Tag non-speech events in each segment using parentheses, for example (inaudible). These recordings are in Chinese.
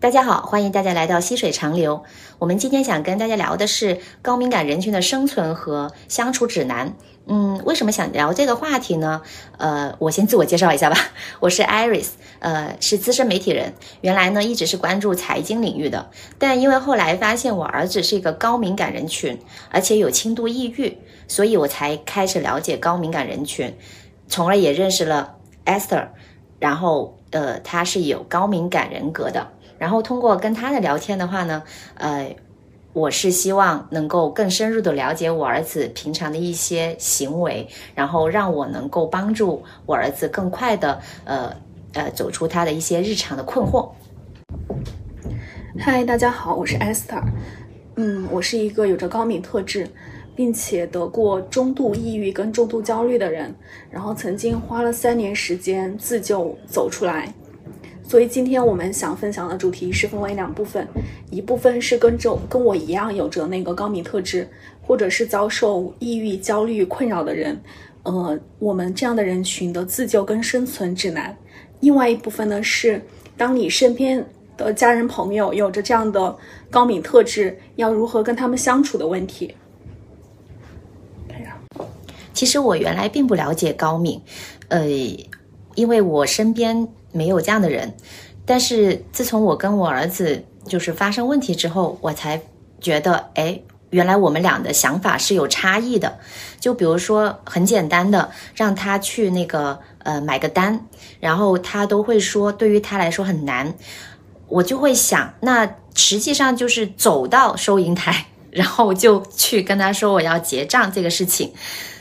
大家好，欢迎大家来到溪水长流。我们今天想跟大家聊的是高敏感人群的生存和相处指南。嗯，为什么想聊这个话题呢？呃，我先自我介绍一下吧，(laughs) 我是 Iris，呃，是资深媒体人。原来呢，一直是关注财经领域的，但因为后来发现我儿子是一个高敏感人群，而且有轻度抑郁，所以我才开始了解高敏感人群，从而也认识了 Esther。然后，呃，他是有高敏感人格的。然后通过跟他的聊天的话呢，呃，我是希望能够更深入的了解我儿子平常的一些行为，然后让我能够帮助我儿子更快的呃呃走出他的一些日常的困惑。嗨，大家好，我是 Esther，嗯，我是一个有着高敏特质，并且得过中度抑郁跟重度焦虑的人，然后曾经花了三年时间自救走出来。所以今天我们想分享的主题是分为两部分，一部分是跟着跟我一样有着那个高敏特质，或者是遭受抑郁、焦虑困扰的人，呃，我们这样的人群的自救跟生存指南。另外一部分呢是，当你身边的家人朋友有着这样的高敏特质，要如何跟他们相处的问题。其实我原来并不了解高敏，呃，因为我身边。没有这样的人，但是自从我跟我儿子就是发生问题之后，我才觉得，哎，原来我们俩的想法是有差异的。就比如说很简单的，让他去那个呃买个单，然后他都会说对于他来说很难，我就会想，那实际上就是走到收银台，(laughs) 然后就去跟他说我要结账这个事情。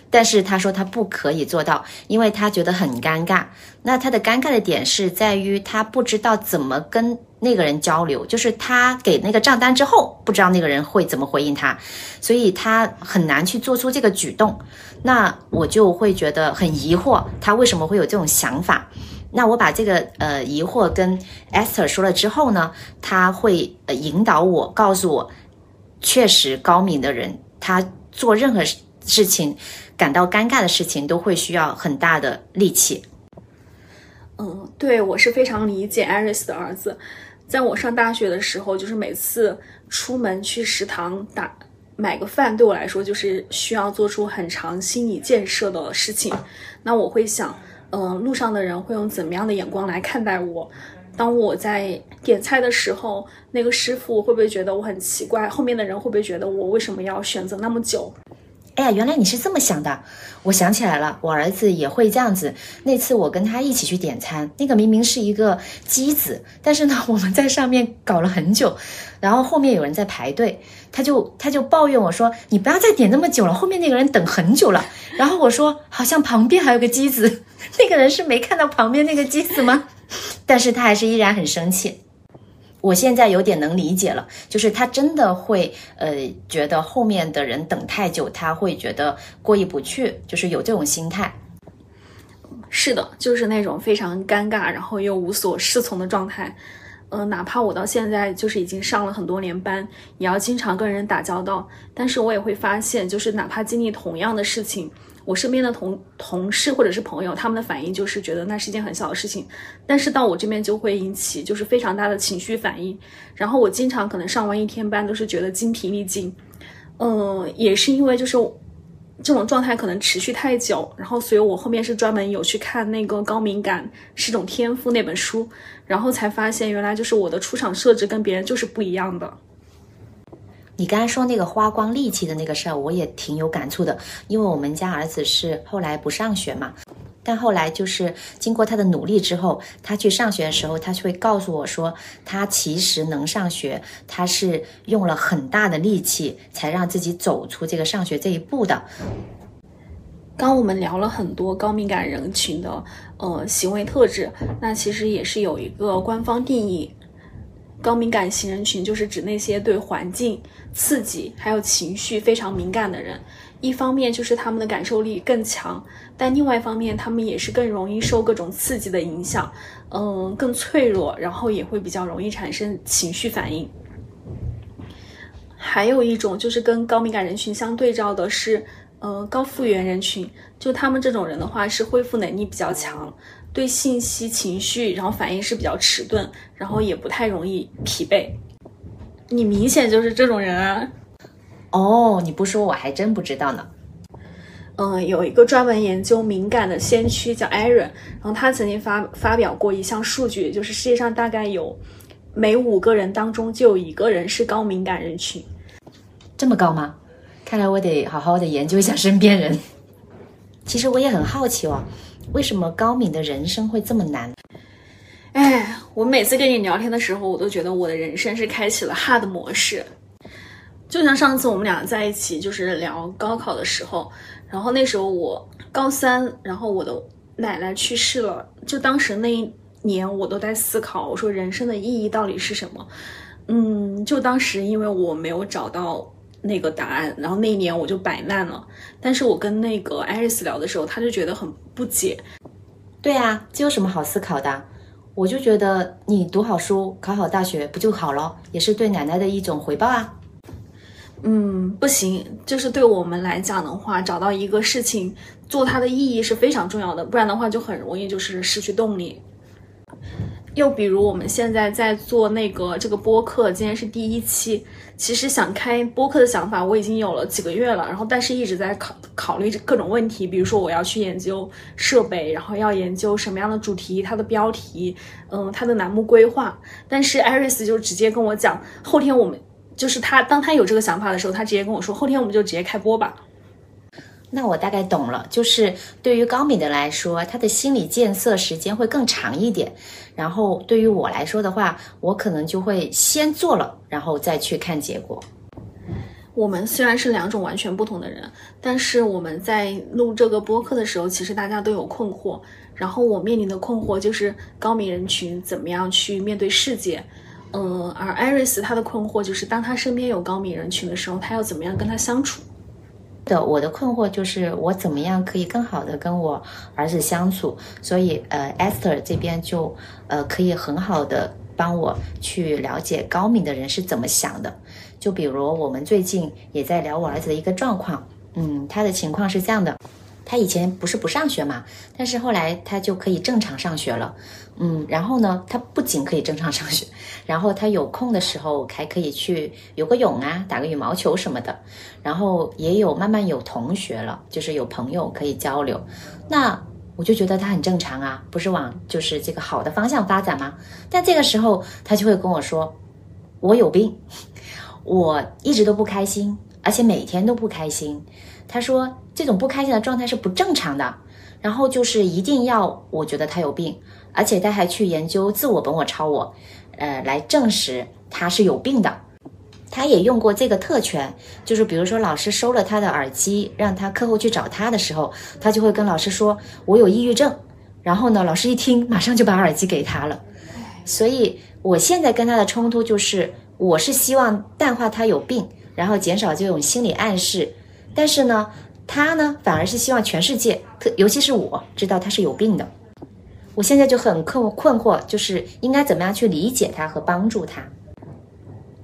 但是他说他不可以做到，因为他觉得很尴尬。那他的尴尬的点是在于他不知道怎么跟那个人交流，就是他给那个账单之后，不知道那个人会怎么回应他，所以他很难去做出这个举动。那我就会觉得很疑惑，他为什么会有这种想法？那我把这个呃疑惑跟 Esther 说了之后呢，他会呃引导我，告诉我，确实高敏的人他做任何事情。感到尴尬的事情都会需要很大的力气。嗯，对我是非常理解艾瑞斯的儿子。在我上大学的时候，就是每次出门去食堂打买个饭，对我来说就是需要做出很长心理建设的事情。那我会想，嗯，路上的人会用怎么样的眼光来看待我？当我在点菜的时候，那个师傅会不会觉得我很奇怪？后面的人会不会觉得我为什么要选择那么久？哎呀，原来你是这么想的！我想起来了，我儿子也会这样子。那次我跟他一起去点餐，那个明明是一个机子，但是呢，(laughs) 我们在上面搞了很久，然后后面有人在排队，他就他就抱怨我说：“你不要再点那么久了，后面那个人等很久了。(laughs) ”然后我说：“好像旁边还有个机子，那个人是没看到旁边那个机子吗？” (laughs) 但是他还是依然很生气。我现在有点能理解了，就是他真的会，呃，觉得后面的人等太久，他会觉得过意不去，就是有这种心态。是的，就是那种非常尴尬，然后又无所适从的状态。呃，哪怕我到现在就是已经上了很多年班，也要经常跟人打交道，但是我也会发现，就是哪怕经历同样的事情。我身边的同同事或者是朋友，他们的反应就是觉得那是一件很小的事情，但是到我这边就会引起就是非常大的情绪反应，然后我经常可能上完一天班都是觉得精疲力尽，嗯，也是因为就是这种状态可能持续太久，然后所以我后面是专门有去看那个《高敏感是种天赋》那本书，然后才发现原来就是我的出场设置跟别人就是不一样的。你刚才说那个花光力气的那个事儿，我也挺有感触的。因为我们家儿子是后来不上学嘛，但后来就是经过他的努力之后，他去上学的时候，他就会告诉我说，他其实能上学，他是用了很大的力气才让自己走出这个上学这一步的。刚我们聊了很多高敏感人群的呃行为特质，那其实也是有一个官方定义。高敏感型人群就是指那些对环境刺激还有情绪非常敏感的人。一方面就是他们的感受力更强，但另外一方面他们也是更容易受各种刺激的影响，嗯，更脆弱，然后也会比较容易产生情绪反应。还有一种就是跟高敏感人群相对照的是，呃，高复原人群。就他们这种人的话是恢复能力比较强，对信息、情绪，然后反应是比较迟钝，然后也不太容易疲惫。你明显就是这种人啊！哦，你不说我还真不知道呢。嗯，有一个专门研究敏感的先驱叫艾伦，然后他曾经发发表过一项数据，就是世界上大概有每五个人当中就有一个人是高敏感人群。这么高吗？看来我得好好的研究一下身边人。(laughs) 其实我也很好奇哦，为什么高敏的人生会这么难？哎，我每次跟你聊天的时候，我都觉得我的人生是开启了 hard 模式。就像上次我们俩在一起就是聊高考的时候，然后那时候我高三，然后我的奶奶去世了，就当时那一年我都在思考，我说人生的意义到底是什么？嗯，就当时因为我没有找到那个答案，然后那一年我就摆烂了。但是我跟那个艾瑞斯聊的时候，他就觉得很不解。对啊，这有什么好思考的？我就觉得你读好书，考好大学不就好了？也是对奶奶的一种回报啊。嗯，不行，就是对我们来讲的话，找到一个事情做它的意义是非常重要的，不然的话就很容易就是失去动力。又比如我们现在在做那个这个播客，今天是第一期，其实想开播客的想法我已经有了几个月了，然后但是一直在考考虑各种问题，比如说我要去研究设备，然后要研究什么样的主题，它的标题，嗯，它的栏目规划，但是艾瑞斯就直接跟我讲，后天我们。就是他，当他有这个想法的时候，他直接跟我说：“后天我们就直接开播吧。”那我大概懂了，就是对于高敏的来说，他的心理建设时间会更长一点。然后对于我来说的话，我可能就会先做了，然后再去看结果。我们虽然是两种完全不同的人，但是我们在录这个播客的时候，其实大家都有困惑。然后我面临的困惑就是高敏人群怎么样去面对世界。嗯，而艾瑞斯他的困惑就是，当他身边有高敏人群的时候，他要怎么样跟他相处？的，我的困惑就是我怎么样可以更好的跟我儿子相处？所以，呃，Esther 这边就呃可以很好的帮我去了解高敏的人是怎么想的。就比如我们最近也在聊我儿子的一个状况，嗯，他的情况是这样的。他以前不是不上学嘛，但是后来他就可以正常上学了，嗯，然后呢，他不仅可以正常上学，(laughs) 然后他有空的时候还可以去游个泳啊，打个羽毛球什么的，然后也有慢慢有同学了，就是有朋友可以交流，那我就觉得他很正常啊，不是往就是这个好的方向发展吗？但这个时候他就会跟我说，我有病，(laughs) 我一直都不开心，而且每天都不开心。他说这种不开心的状态是不正常的，然后就是一定要我觉得他有病，而且他还去研究自我本我超我，呃，来证实他是有病的。他也用过这个特权，就是比如说老师收了他的耳机，让他课后去找他的时候，他就会跟老师说我有抑郁症，然后呢，老师一听马上就把耳机给他了。所以我现在跟他的冲突就是，我是希望淡化他有病，然后减少这种心理暗示。但是呢，他呢反而是希望全世界，特尤其是我知道他是有病的。我现在就很困困惑，就是应该怎么样去理解他和帮助他。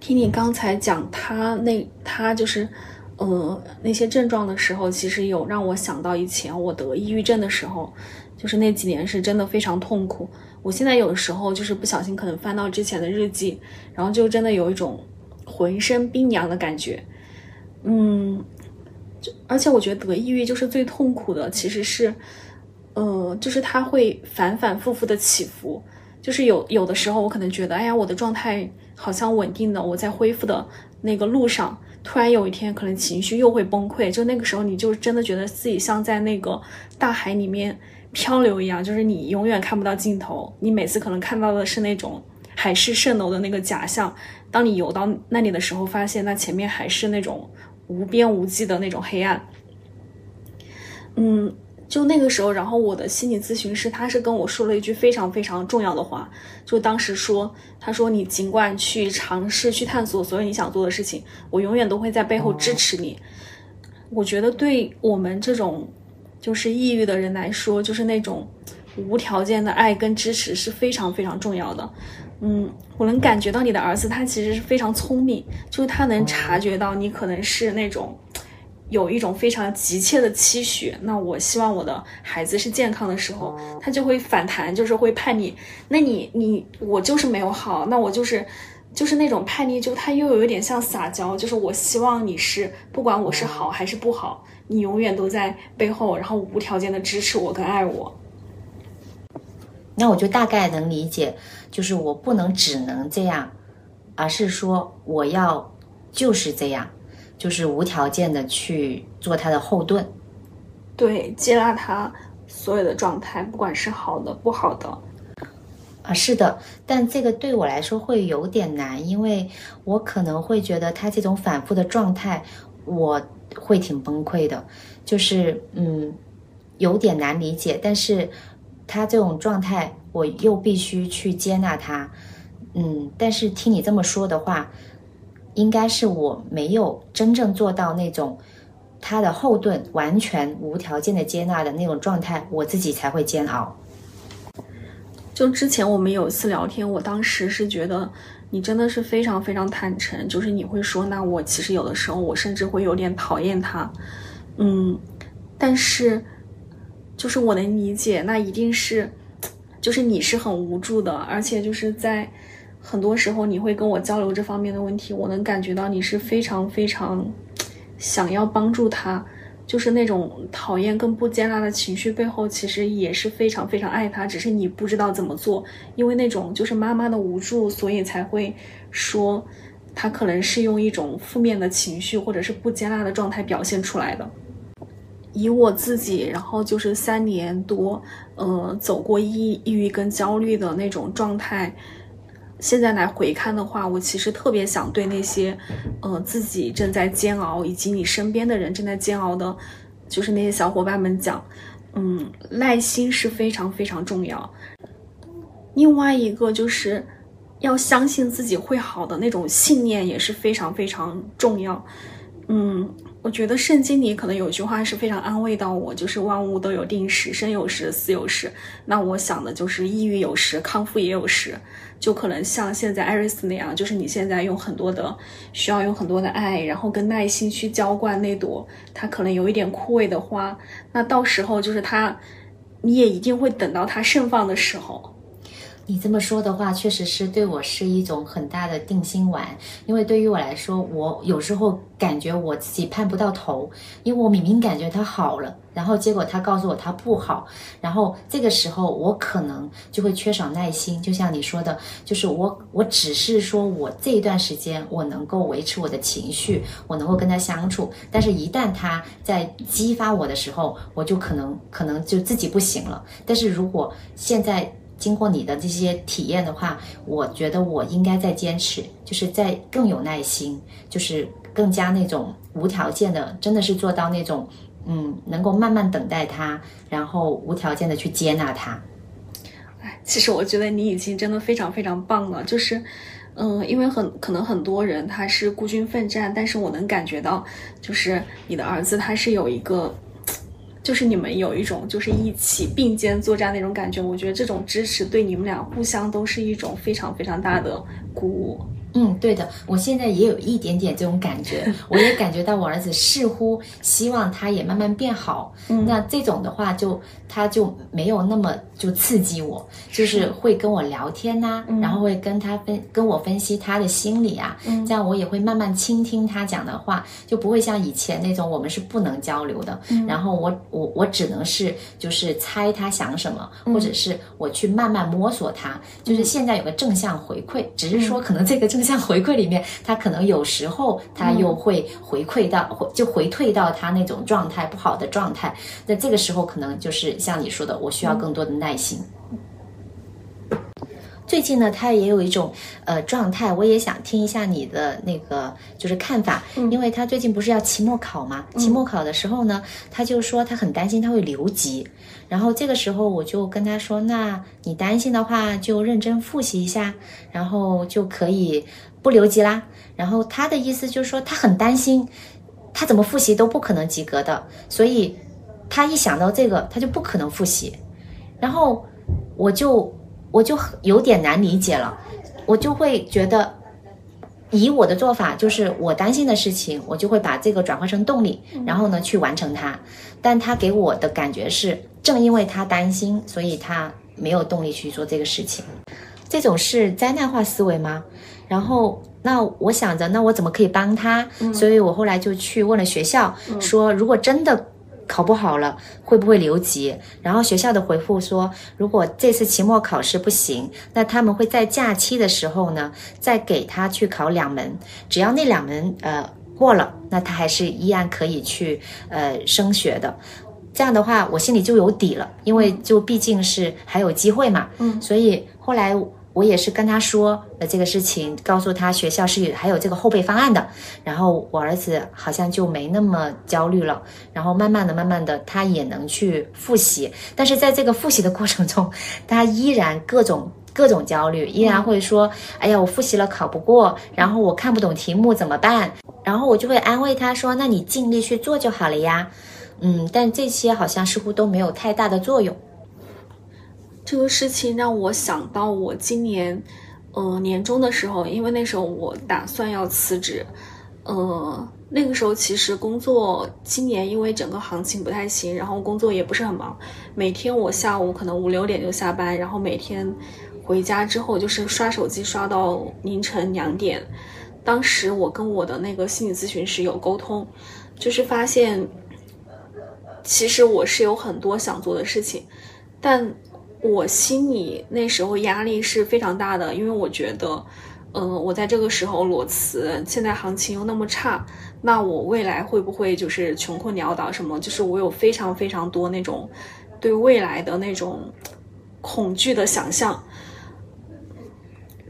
听你刚才讲他那他就是，呃那些症状的时候，其实有让我想到以前我得抑郁症的时候，就是那几年是真的非常痛苦。我现在有的时候就是不小心可能翻到之前的日记，然后就真的有一种浑身冰凉的感觉，嗯。而且我觉得得抑郁就是最痛苦的，其实是，呃，就是它会反反复复的起伏，就是有有的时候我可能觉得，哎呀，我的状态好像稳定的，我在恢复的那个路上，突然有一天可能情绪又会崩溃，就那个时候你就真的觉得自己像在那个大海里面漂流一样，就是你永远看不到尽头，你每次可能看到的是那种海市蜃楼的那个假象，当你游到那里的时候，发现那前面还是那种。无边无际的那种黑暗，嗯，就那个时候，然后我的心理咨询师他是跟我说了一句非常非常重要的话，就当时说，他说你尽管去尝试去探索所有你想做的事情，我永远都会在背后支持你。我觉得对我们这种就是抑郁的人来说，就是那种无条件的爱跟支持是非常非常重要的。嗯，我能感觉到你的儿子他其实是非常聪明，就是他能察觉到你可能是那种有一种非常急切的期许，那我希望我的孩子是健康的时候，他就会反弹，就是会叛逆。那你你我就是没有好，那我就是就是那种叛逆，就他又有一点像撒娇，就是我希望你是不管我是好还是不好，你永远都在背后，然后无条件的支持我跟爱我。那我就大概能理解，就是我不能只能这样，而是说我要就是这样。就是无条件的去做他的后盾，对，接纳他所有的状态，不管是好的不好的，啊，是的，但这个对我来说会有点难，因为我可能会觉得他这种反复的状态，我会挺崩溃的，就是嗯，有点难理解，但是他这种状态，我又必须去接纳他，嗯，但是听你这么说的话。应该是我没有真正做到那种他的后盾完全无条件的接纳的那种状态，我自己才会煎熬。就之前我们有一次聊天，我当时是觉得你真的是非常非常坦诚，就是你会说，那我其实有的时候我甚至会有点讨厌他，嗯，但是就是我能理解，那一定是就是你是很无助的，而且就是在。很多时候你会跟我交流这方面的问题，我能感觉到你是非常非常想要帮助他，就是那种讨厌跟不接纳的情绪背后，其实也是非常非常爱他，只是你不知道怎么做，因为那种就是妈妈的无助，所以才会说他可能是用一种负面的情绪或者是不接纳的状态表现出来的。以我自己，然后就是三年多，呃，走过抑抑郁跟焦虑的那种状态。现在来回看的话，我其实特别想对那些，呃，自己正在煎熬，以及你身边的人正在煎熬的，就是那些小伙伴们讲，嗯，耐心是非常非常重要。另外一个就是要相信自己会好的那种信念也是非常非常重要。嗯，我觉得圣经里可能有句话是非常安慰到我，就是万物都有定时，生有时，死有时。那我想的就是抑郁有时，康复也有时。就可能像现在艾瑞斯那样，就是你现在用很多的，需要用很多的爱，然后跟耐心去浇灌那朵它可能有一点枯萎的花，那到时候就是它，你也一定会等到它盛放的时候。你这么说的话，确实是对我是一种很大的定心丸。因为对于我来说，我有时候感觉我自己盼不到头，因为我明明感觉他好了，然后结果他告诉我他不好，然后这个时候我可能就会缺少耐心。就像你说的，就是我我只是说我这一段时间我能够维持我的情绪，我能够跟他相处，但是一旦他在激发我的时候，我就可能可能就自己不行了。但是如果现在。经过你的这些体验的话，我觉得我应该再坚持，就是在更有耐心，就是更加那种无条件的，真的是做到那种，嗯，能够慢慢等待他，然后无条件的去接纳他。哎，其实我觉得你已经真的非常非常棒了，就是，嗯，因为很可能很多人他是孤军奋战，但是我能感觉到，就是你的儿子他是有一个。就是你们有一种就是一起并肩作战那种感觉，我觉得这种支持对你们俩互相都是一种非常非常大的鼓舞。嗯，对的，我现在也有一点点这种感觉，(laughs) 我也感觉到我儿子似乎希望他也慢慢变好。嗯，那这种的话，就他就没有那么就刺激我，就是会跟我聊天呐，然后会跟他分跟我分析他的心理啊，这样我也会慢慢倾听他讲的话，就不会像以前那种我们是不能交流的。然后我我我只能是就是猜他想什么，或者是我去慢慢摸索他，就是现在有个正向回馈，只是说可能这个正。像回馈里面，他可能有时候他又会回馈到，就回退到他那种状态不好的状态。那这个时候可能就是像你说的，我需要更多的耐心。最近呢，他也有一种呃状态，我也想听一下你的那个就是看法，因为他最近不是要期末考嘛？期末考的时候呢，他就说他很担心他会留级。然后这个时候我就跟他说：“那你担心的话，就认真复习一下，然后就可以不留级啦。”然后他的意思就是说，他很担心，他怎么复习都不可能及格的，所以他一想到这个，他就不可能复习。然后我就我就有点难理解了，我就会觉得。以我的做法，就是我担心的事情，我就会把这个转化成动力，然后呢去完成它。但他给我的感觉是，正因为他担心，所以他没有动力去做这个事情。这种是灾难化思维吗？然后，那我想着，那我怎么可以帮他？所以我后来就去问了学校，说如果真的。考不好了会不会留级？然后学校的回复说，如果这次期末考试不行，那他们会在假期的时候呢，再给他去考两门，只要那两门呃过了，那他还是依然可以去呃升学的。这样的话，我心里就有底了，因为就毕竟是还有机会嘛。嗯，所以后来。我也是跟他说了这个事情，告诉他学校是有还有这个后备方案的，然后我儿子好像就没那么焦虑了，然后慢慢的、慢慢的，他也能去复习，但是在这个复习的过程中，他依然各种各种焦虑，依然会说：“哎呀，我复习了考不过，然后我看不懂题目怎么办？”然后我就会安慰他说：“那你尽力去做就好了呀。”嗯，但这些好像似乎都没有太大的作用。这个事情让我想到，我今年，呃，年终的时候，因为那时候我打算要辞职，呃，那个时候其实工作，今年因为整个行情不太行，然后工作也不是很忙，每天我下午可能五六点就下班，然后每天回家之后就是刷手机刷到凌晨两点。当时我跟我的那个心理咨询师有沟通，就是发现，其实我是有很多想做的事情，但。我心里那时候压力是非常大的，因为我觉得，嗯，我在这个时候裸辞，现在行情又那么差，那我未来会不会就是穷困潦倒？什么？就是我有非常非常多那种对未来的那种恐惧的想象，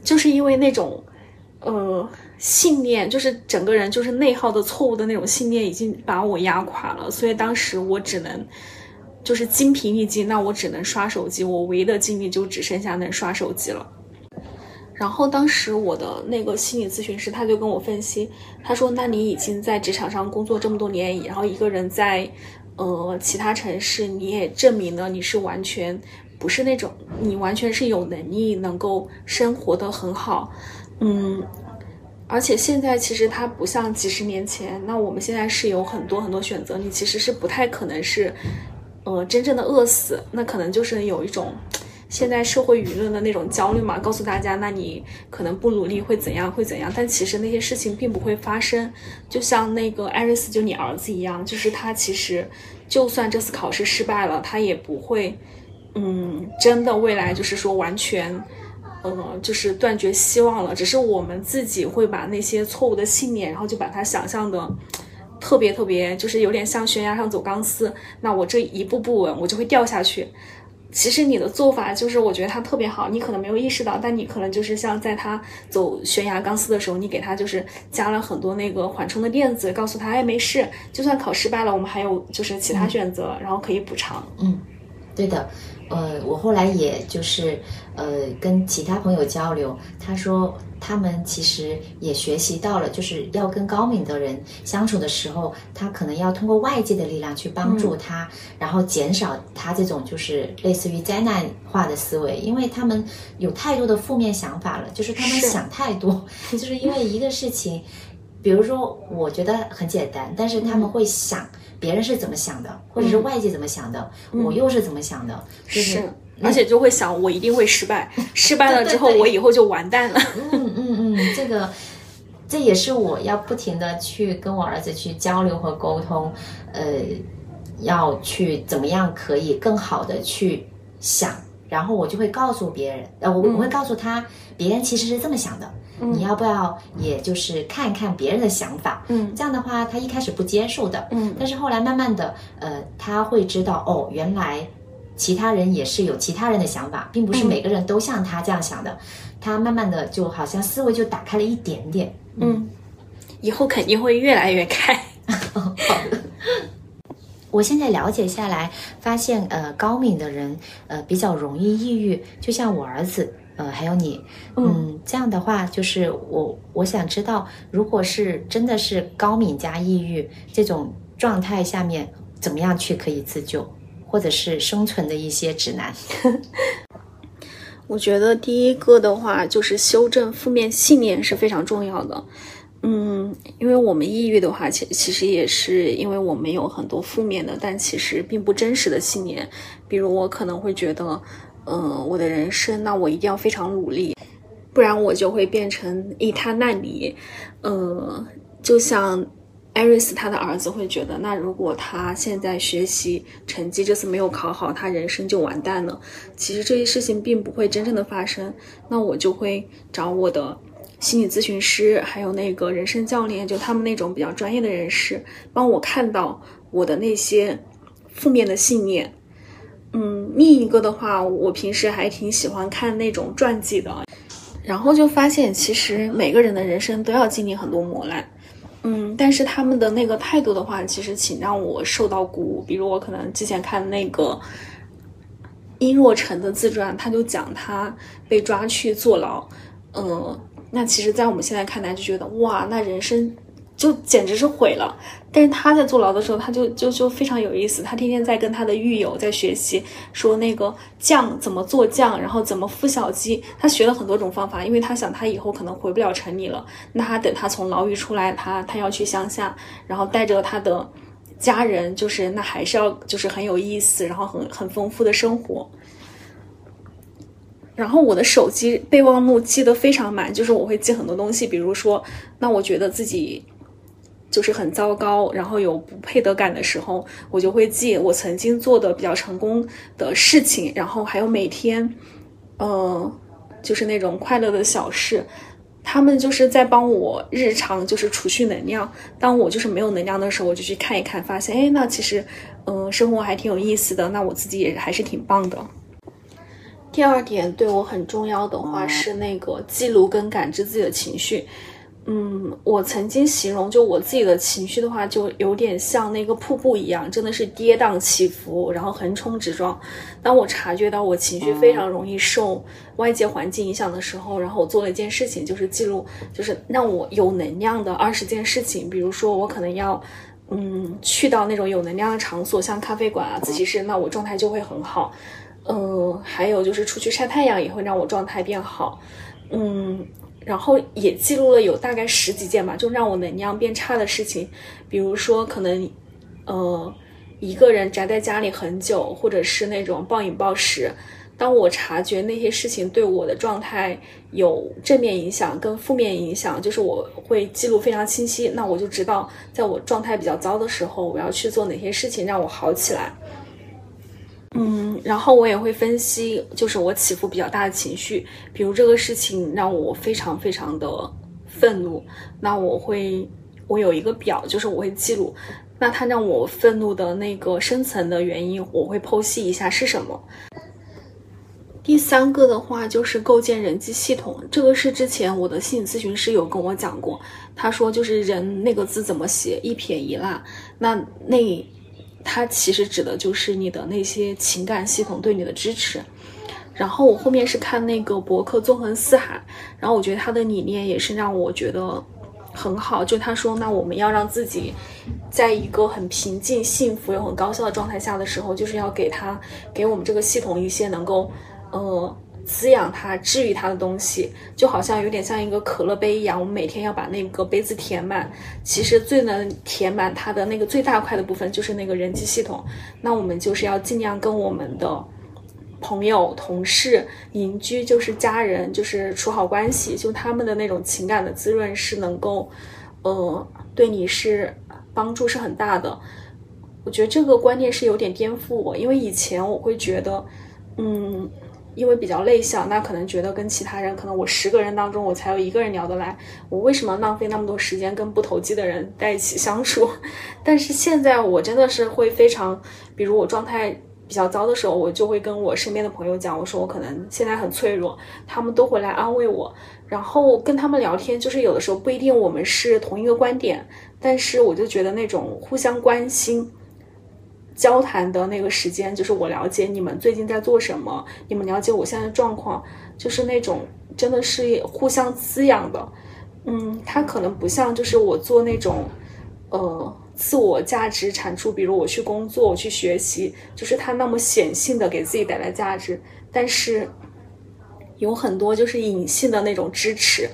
就是因为那种呃信念，就是整个人就是内耗的错误的那种信念已经把我压垮了，所以当时我只能。就是精疲力尽，那我只能刷手机，我唯一的精力就只剩下能刷手机了。然后当时我的那个心理咨询师他就跟我分析，他说：“那你已经在职场上工作这么多年，然后一个人在呃其他城市，你也证明了你是完全不是那种，你完全是有能力能够生活的很好，嗯，而且现在其实它不像几十年前，那我们现在是有很多很多选择，你其实是不太可能是。”呃，真正的饿死，那可能就是有一种现在社会舆论的那种焦虑嘛，告诉大家，那你可能不努力会怎样，会怎样？但其实那些事情并不会发生。就像那个艾瑞斯，就你儿子一样，就是他其实就算这次考试失败了，他也不会，嗯，真的未来就是说完全，呃，就是断绝希望了。只是我们自己会把那些错误的信念，然后就把它想象的。特别特别，就是有点像悬崖上走钢丝，那我这一步不稳，我就会掉下去。其实你的做法就是，我觉得他特别好，你可能没有意识到，但你可能就是像在他走悬崖钢丝的时候，你给他就是加了很多那个缓冲的垫子，告诉他，哎，没事，就算考失败了，我们还有就是其他选择，然后可以补偿。嗯，对的。呃，我后来也就是，呃，跟其他朋友交流，他说他们其实也学习到了，就是要跟高敏的人相处的时候，他可能要通过外界的力量去帮助他，然后减少他这种就是类似于灾难化的思维，因为他们有太多的负面想法了，就是他们想太多，(laughs) 就是因为一个事情，比如说我觉得很简单，但是他们会想。别人是怎么想的，或者是外界怎么想的，我又是怎么想的？是，而且就会想，我一定会失败，(laughs) 失败了之后，我以后就完蛋了。嗯嗯嗯，这个，这也是我要不停的去跟我儿子去交流和沟通，呃，要去怎么样可以更好的去想，然后我就会告诉别人，呃，我我会告诉他，别人其实是这么想的。你要不要也就是看一看别人的想法？嗯，这样的话他一开始不接受的，嗯，但是后来慢慢的，呃，他会知道哦，原来其他人也是有其他人的想法，并不是每个人都像他这样想的。他慢慢的就好像思维就打开了一点点。嗯，以后肯定会越来越开。(laughs) 好的，我现在了解下来，发现呃，高敏的人呃比较容易抑郁，就像我儿子。呃，还有你，嗯，这样的话，就是我我想知道，如果是真的是高敏加抑郁这种状态下面，怎么样去可以自救，或者是生存的一些指南。(laughs) 我觉得第一个的话就是修正负面信念是非常重要的。嗯，因为我们抑郁的话，其其实也是因为我们有很多负面的，但其实并不真实的信念。比如我可能会觉得，嗯，我的人生，那我一定要非常努力，不然我就会变成一滩烂泥。呃，就像艾瑞斯他的儿子会觉得，那如果他现在学习成绩这次没有考好，他人生就完蛋了。其实这些事情并不会真正的发生。那我就会找我的心理咨询师，还有那个人生教练，就他们那种比较专业的人士，帮我看到我的那些负面的信念。嗯，另一个的话，我平时还挺喜欢看那种传记的，然后就发现其实每个人的人生都要经历很多磨难。嗯，但是他们的那个态度的话，其实挺让我受到鼓舞。比如我可能之前看那个殷若晨的自传，他就讲他被抓去坐牢。嗯，那其实，在我们现在看来就觉得哇，那人生。就简直是毁了，但是他在坐牢的时候，他就就就非常有意思。他天天在跟他的狱友在学习，说那个酱怎么做酱，然后怎么孵小鸡。他学了很多种方法，因为他想他以后可能回不了城里了。那他等他从牢狱出来，他他要去乡下，然后带着他的家人，就是那还是要就是很有意思，然后很很丰富的生活。然后我的手机备忘录记得非常满，就是我会记很多东西，比如说，那我觉得自己。就是很糟糕，然后有不配得感的时候，我就会记我曾经做的比较成功的事情，然后还有每天，呃，就是那种快乐的小事，他们就是在帮我日常就是储蓄能量。当我就是没有能量的时候，我就去看一看，发现哎，那其实，嗯，生活还挺有意思的，那我自己也还是挺棒的。第二点对我很重要的话是那个记录跟感知自己的情绪。嗯，我曾经形容就我自己的情绪的话，就有点像那个瀑布一样，真的是跌宕起伏，然后横冲直撞。当我察觉到我情绪非常容易受外界环境影响的时候，然后我做了一件事情，就是记录，就是让我有能量的二十件事情。比如说，我可能要，嗯，去到那种有能量的场所，像咖啡馆啊、自习室，那我状态就会很好。嗯，还有就是出去晒太阳也会让我状态变好。嗯。然后也记录了有大概十几件吧，就让我能量变差的事情，比如说可能，呃，一个人宅在家里很久，或者是那种暴饮暴食。当我察觉那些事情对我的状态有正面影响跟负面影响，就是我会记录非常清晰，那我就知道在我状态比较糟的时候，我要去做哪些事情让我好起来。嗯，然后我也会分析，就是我起伏比较大的情绪，比如这个事情让我非常非常的愤怒，那我会我有一个表，就是我会记录，那它让我愤怒的那个深层的原因，我会剖析一下是什么。第三个的话就是构建人际系统，这个是之前我的心理咨询师有跟我讲过，他说就是人那个字怎么写，一撇一捺，那那。它其实指的就是你的那些情感系统对你的支持。然后我后面是看那个博客纵横四海，然后我觉得他的理念也是让我觉得很好。就他说，那我们要让自己在一个很平静、幸福又很高效的状态下的时候，就是要给他给我们这个系统一些能够，呃。滋养它、治愈它的东西，就好像有点像一个可乐杯一样，我们每天要把那个杯子填满。其实最能填满它的那个最大块的部分，就是那个人际系统。那我们就是要尽量跟我们的朋友、同事、邻居，就是家人，就是处好关系。就他们的那种情感的滋润，是能够，呃，对你是帮助是很大的。我觉得这个观念是有点颠覆我，因为以前我会觉得，嗯。因为比较内向，那可能觉得跟其他人，可能我十个人当中我才有一个人聊得来，我为什么浪费那么多时间跟不投机的人在一起相处？(laughs) 但是现在我真的是会非常，比如我状态比较糟的时候，我就会跟我身边的朋友讲，我说我可能现在很脆弱，他们都会来安慰我，然后跟他们聊天，就是有的时候不一定我们是同一个观点，但是我就觉得那种互相关心。交谈的那个时间，就是我了解你们最近在做什么，你们了解我现在的状况，就是那种真的是互相滋养的。嗯，它可能不像就是我做那种，呃，自我价值产出，比如我去工作，我去学习，就是它那么显性的给自己带来价值。但是，有很多就是隐性的那种支持。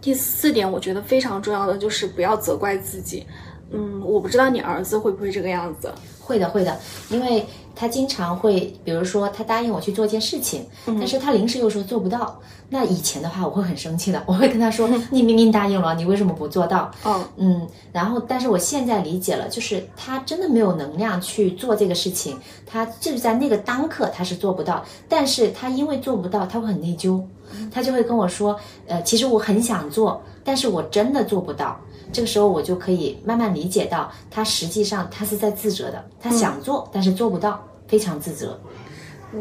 第四点，我觉得非常重要的就是不要责怪自己。嗯，我不知道你儿子会不会这个样子。会的，会的，因为他经常会，比如说他答应我去做件事情，但是他临时又说做不到。那以前的话，我会很生气的，我会跟他说：“你明明答应了，你为什么不做到？”哦嗯，然后，但是我现在理解了，就是他真的没有能量去做这个事情，他就是在那个当刻他是做不到，但是他因为做不到，他会很内疚，他就会跟我说：“呃，其实我很想做，但是我真的做不到。”这个时候我就可以慢慢理解到，他实际上他是在自责的，他想做，但是做不到，非常自责。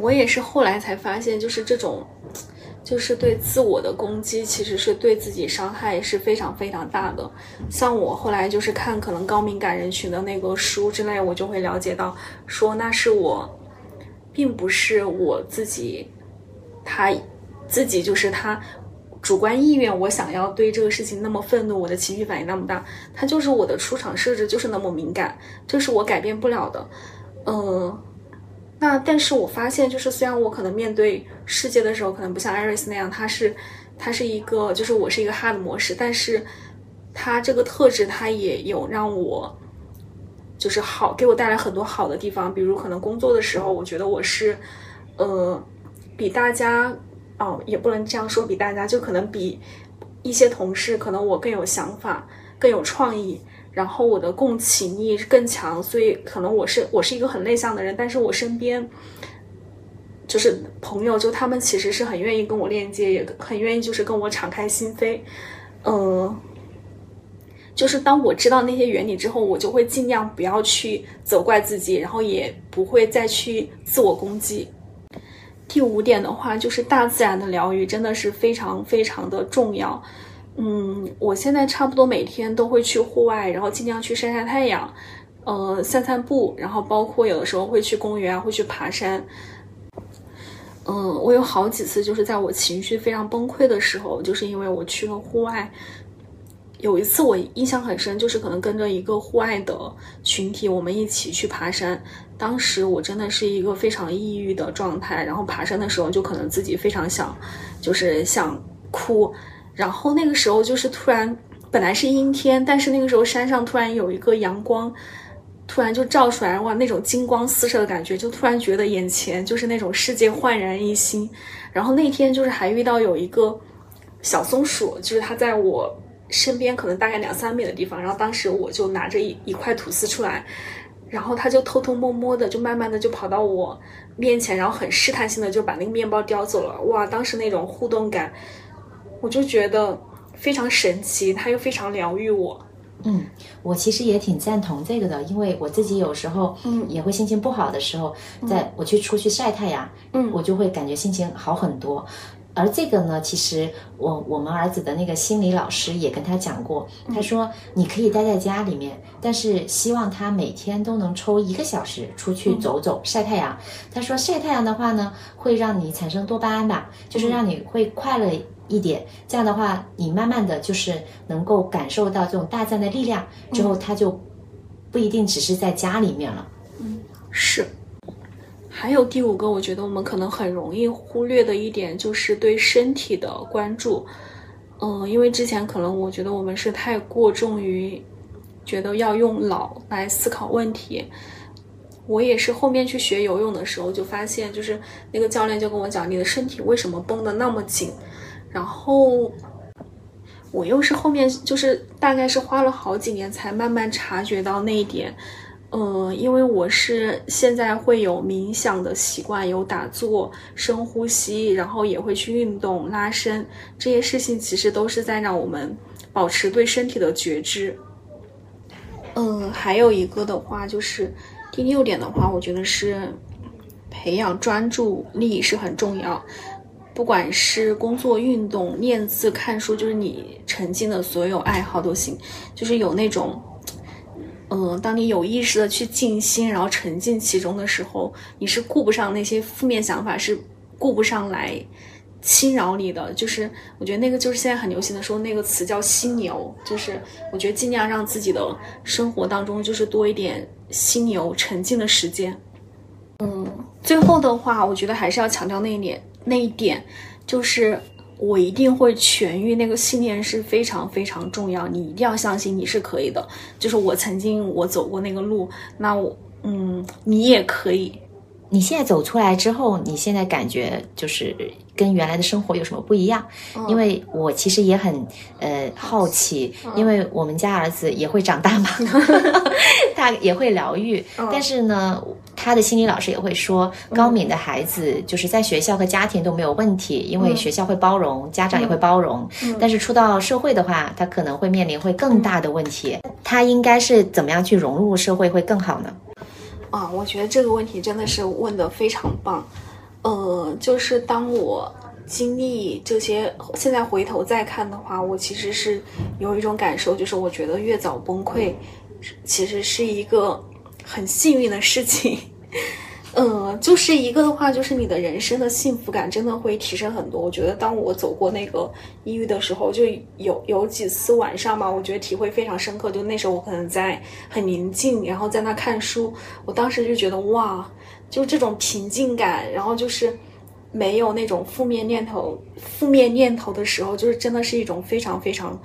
我也是后来才发现，就是这种，就是对自我的攻击，其实是对自己伤害是非常非常大的。像我后来就是看可能高敏感人群的那个书之类，我就会了解到，说那是我，并不是我自己，他自己就是他。主观意愿，我想要对这个事情那么愤怒，我的情绪反应那么大，它就是我的出厂设置就是那么敏感，这是我改变不了的。嗯，那但是我发现，就是虽然我可能面对世界的时候，可能不像艾瑞斯那样，他是他是一个，就是我是一个 hard 模式，但是他这个特质，他也有让我就是好，给我带来很多好的地方，比如可能工作的时候，我觉得我是呃比大家。哦，也不能这样说，比大家就可能比一些同事，可能我更有想法，更有创意，然后我的共情力更强，所以可能我是我是一个很内向的人，但是我身边就是朋友，就他们其实是很愿意跟我链接，也很愿意就是跟我敞开心扉，嗯，就是当我知道那些原理之后，我就会尽量不要去责怪自己，然后也不会再去自我攻击。第五点的话，就是大自然的疗愈真的是非常非常的重要。嗯，我现在差不多每天都会去户外，然后尽量去晒晒太阳，呃，散散步，然后包括有的时候会去公园，会去爬山。嗯，我有好几次就是在我情绪非常崩溃的时候，就是因为我去了户外。有一次我印象很深，就是可能跟着一个户外的群体，我们一起去爬山。当时我真的是一个非常抑郁的状态，然后爬山的时候就可能自己非常想，就是想哭。然后那个时候就是突然，本来是阴天，但是那个时候山上突然有一个阳光，突然就照出来，哇，那种金光四射的感觉，就突然觉得眼前就是那种世界焕然一新。然后那天就是还遇到有一个小松鼠，就是它在我。身边可能大概两三米的地方，然后当时我就拿着一一块吐司出来，然后他就偷偷摸摸的，就慢慢的就跑到我面前，然后很试探性的就把那个面包叼走了。哇，当时那种互动感，我就觉得非常神奇，他又非常疗愈我。嗯，我其实也挺赞同这个的，因为我自己有时候嗯也会心情不好的时候，在我去出去晒太阳，嗯，我就会感觉心情好很多。而这个呢，其实我我们儿子的那个心理老师也跟他讲过，他说你可以待在家里面，但是希望他每天都能抽一个小时出去走走晒太阳。他说晒太阳的话呢，会让你产生多巴胺吧，就是让你会快乐一点。这样的话，你慢慢的就是能够感受到这种大自然的力量，之后他就不一定只是在家里面了。嗯，是。还有第五个，我觉得我们可能很容易忽略的一点就是对身体的关注。嗯，因为之前可能我觉得我们是太过重于觉得要用脑来思考问题。我也是后面去学游泳的时候就发现，就是那个教练就跟我讲，你的身体为什么绷得那么紧？然后我又是后面就是大概是花了好几年才慢慢察觉到那一点。呃，因为我是现在会有冥想的习惯，有打坐、深呼吸，然后也会去运动、拉伸，这些事情其实都是在让我们保持对身体的觉知。嗯，还有一个的话就是第六点的话，我觉得是培养专注力是很重要，不管是工作、运动、练字、看书，就是你沉浸的所有爱好都行，就是有那种。嗯，当你有意识的去静心，然后沉浸其中的时候，你是顾不上那些负面想法，是顾不上来侵扰你的。就是我觉得那个就是现在很流行的说那个词叫心流，就是我觉得尽量让自己的生活当中就是多一点心流沉浸的时间。嗯，最后的话，我觉得还是要强调那一点，那一点就是我一定会痊愈，那个信念是非常非常重要。你一定要相信你是可以的。就是我曾经我走过那个路，那我嗯，你也可以。你现在走出来之后，你现在感觉就是跟原来的生活有什么不一样？因为我其实也很呃好奇，因为我们家儿子也会长大嘛，(laughs) 他也会疗愈，但是呢，他的心理老师也会说，高敏的孩子就是在学校和家庭都没有问题，因为学校会包容，家长也会包容，但是出到社会的话，他可能会面临会更大的问题。他应该是怎么样去融入社会会更好呢？啊，我觉得这个问题真的是问的非常棒。呃，就是当我经历这些，现在回头再看的话，我其实是有一种感受，就是我觉得越早崩溃，其实是一个很幸运的事情。嗯，就是一个的话，就是你的人生的幸福感真的会提升很多。我觉得当我走过那个抑郁的时候，就有有几次晚上吧，我觉得体会非常深刻。就那时候我可能在很宁静，然后在那看书，我当时就觉得哇，就这种平静感，然后就是没有那种负面念头、负面念头的时候，就是真的是一种非常非常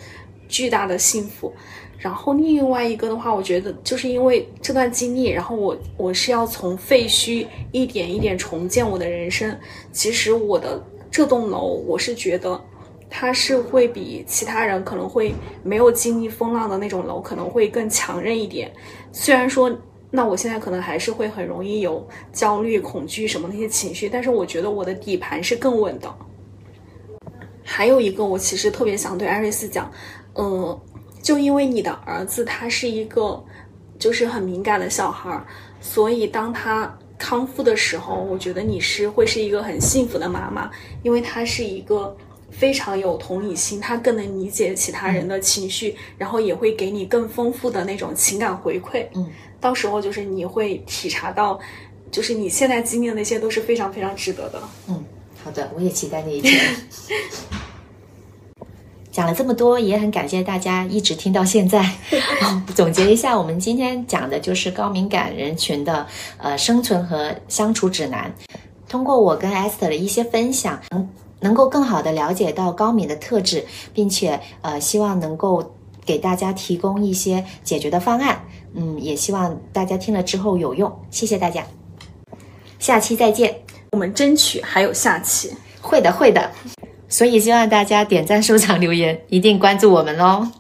巨大的幸福。然后另外一个的话，我觉得就是因为这段经历，然后我我是要从废墟一点一点重建我的人生。其实我的这栋楼，我是觉得它是会比其他人可能会没有经历风浪的那种楼可能会更强韧一点。虽然说，那我现在可能还是会很容易有焦虑、恐惧什么那些情绪，但是我觉得我的底盘是更稳的。还有一个，我其实特别想对艾瑞斯讲，嗯。就因为你的儿子他是一个，就是很敏感的小孩儿，所以当他康复的时候，我觉得你是会是一个很幸福的妈妈，因为他是一个非常有同理心，他更能理解其他人的情绪，然后也会给你更丰富的那种情感回馈。嗯，到时候就是你会体察到，就是你现在经历的那些都是非常非常值得的。嗯，好的，我也期待那一天。(laughs) 讲了这么多，也很感谢大家一直听到现在。(laughs) 总结一下，我们今天讲的就是高敏感人群的呃生存和相处指南。通过我跟 Esther 的一些分享，能能够更好的了解到高敏的特质，并且呃希望能够给大家提供一些解决的方案。嗯，也希望大家听了之后有用。谢谢大家，下期再见。我们争取还有下期。会的，会的。所以希望大家点赞、收藏、留言，一定关注我们哦。